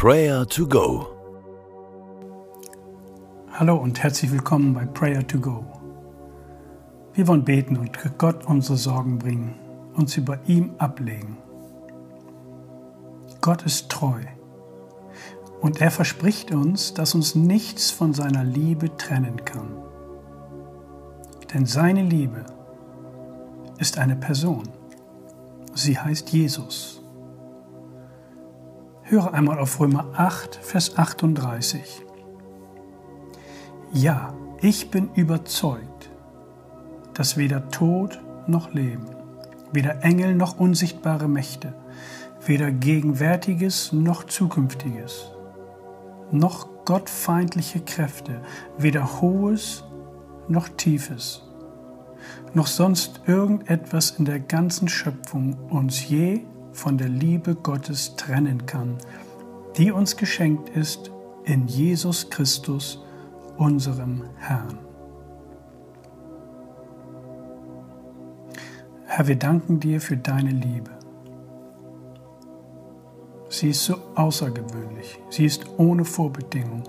Prayer to Go. Hallo und herzlich willkommen bei Prayer to Go. Wir wollen beten und Gott unsere Sorgen bringen, uns über ihm ablegen. Gott ist treu und er verspricht uns, dass uns nichts von seiner Liebe trennen kann. Denn seine Liebe ist eine Person. Sie heißt Jesus. Höre einmal auf Römer 8, Vers 38. Ja, ich bin überzeugt, dass weder Tod noch Leben, weder Engel noch unsichtbare Mächte, weder Gegenwärtiges noch Zukünftiges, noch gottfeindliche Kräfte, weder Hohes noch Tiefes, noch sonst irgendetwas in der ganzen Schöpfung uns je von der Liebe Gottes trennen kann, die uns geschenkt ist in Jesus Christus, unserem Herrn. Herr, wir danken dir für deine Liebe. Sie ist so außergewöhnlich, sie ist ohne Vorbedingung,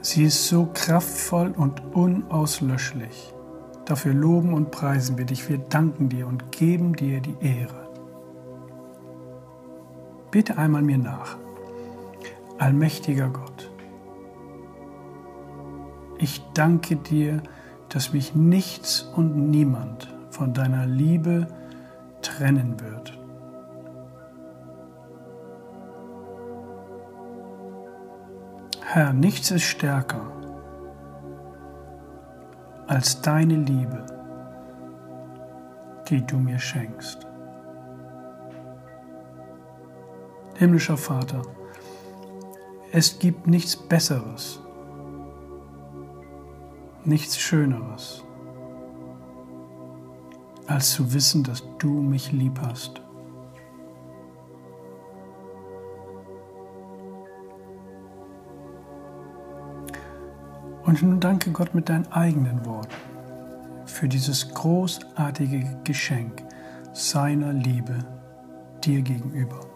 sie ist so kraftvoll und unauslöschlich. Dafür loben und preisen wir dich, wir danken dir und geben dir die Ehre. Bete einmal mir nach. Allmächtiger Gott, ich danke dir, dass mich nichts und niemand von deiner Liebe trennen wird. Herr, nichts ist stärker als deine Liebe, die du mir schenkst. Himmlischer Vater, es gibt nichts Besseres, nichts Schöneres, als zu wissen, dass du mich lieb hast. Und nun danke Gott mit deinen eigenen Worten für dieses großartige Geschenk seiner Liebe dir gegenüber.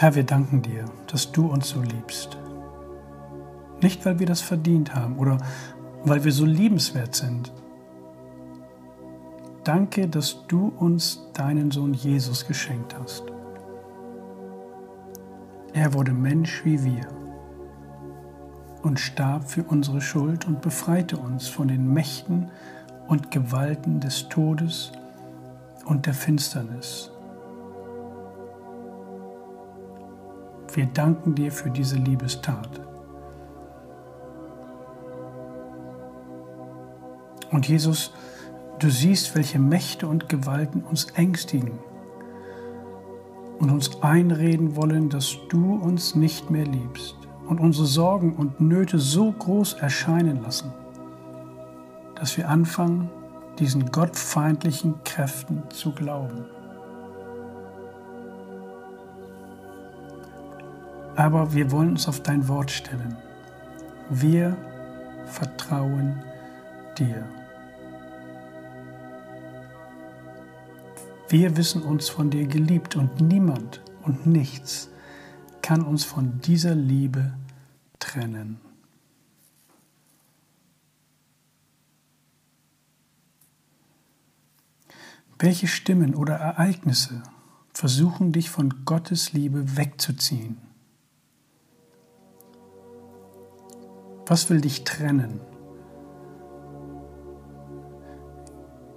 Herr, wir danken dir, dass du uns so liebst. Nicht, weil wir das verdient haben oder weil wir so liebenswert sind. Danke, dass du uns deinen Sohn Jesus geschenkt hast. Er wurde Mensch wie wir und starb für unsere Schuld und befreite uns von den Mächten und Gewalten des Todes und der Finsternis Wir danken dir für diese Liebestat. Und Jesus, du siehst, welche Mächte und Gewalten uns ängstigen und uns einreden wollen, dass du uns nicht mehr liebst und unsere Sorgen und Nöte so groß erscheinen lassen, dass wir anfangen, diesen gottfeindlichen Kräften zu glauben. Aber wir wollen uns auf dein Wort stellen. Wir vertrauen dir. Wir wissen uns von dir geliebt und niemand und nichts kann uns von dieser Liebe trennen. Welche Stimmen oder Ereignisse versuchen dich von Gottes Liebe wegzuziehen? Was will dich trennen?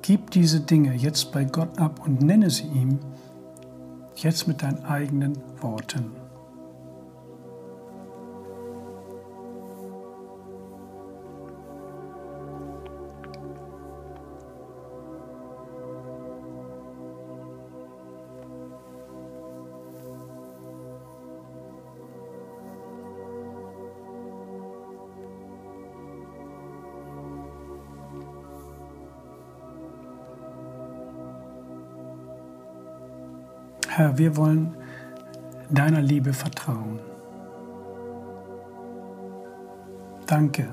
Gib diese Dinge jetzt bei Gott ab und nenne sie ihm jetzt mit deinen eigenen Worten. Herr, wir wollen deiner Liebe vertrauen. Danke,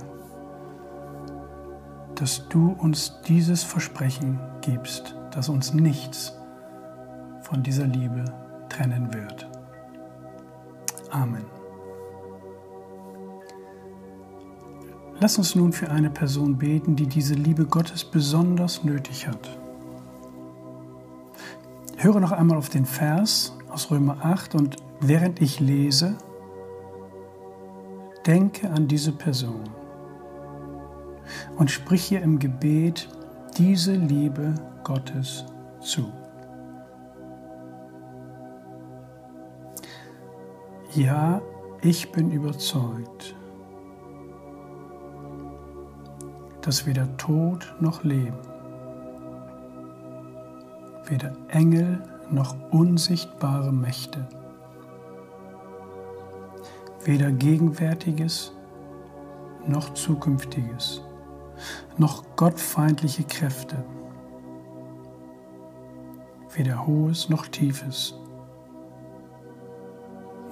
dass du uns dieses Versprechen gibst, dass uns nichts von dieser Liebe trennen wird. Amen. Lass uns nun für eine Person beten, die diese Liebe Gottes besonders nötig hat. Höre noch einmal auf den Vers aus Römer 8 und während ich lese, denke an diese Person und sprich ihr im Gebet diese Liebe Gottes zu. Ja, ich bin überzeugt, dass weder Tod noch Leben, weder Engel noch unsichtbare Mächte, weder Gegenwärtiges noch Zukünftiges, noch gottfeindliche Kräfte, weder Hohes noch Tiefes,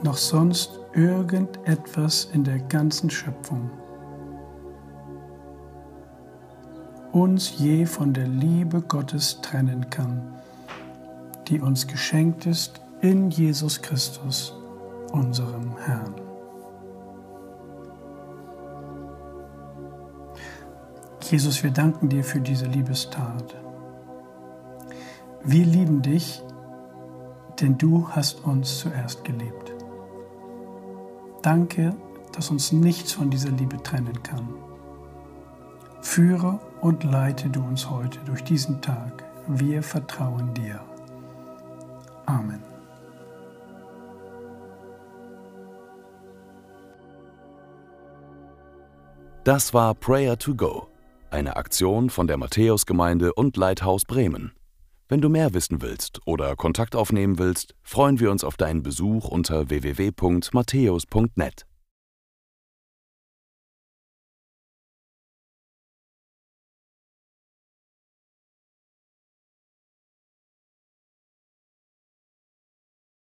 noch sonst irgendetwas in der ganzen Schöpfung uns je von der Liebe Gottes trennen kann, die uns geschenkt ist in Jesus Christus, unserem Herrn. Jesus, wir danken dir für diese Liebestat. Wir lieben dich, denn du hast uns zuerst geliebt. Danke, dass uns nichts von dieser Liebe trennen kann. Führe und leite du uns heute durch diesen Tag. Wir vertrauen dir. Amen. Das war Prayer to Go, eine Aktion von der Matthäusgemeinde und Leithaus Bremen. Wenn du mehr wissen willst oder Kontakt aufnehmen willst, freuen wir uns auf deinen Besuch unter www.matthäus.net.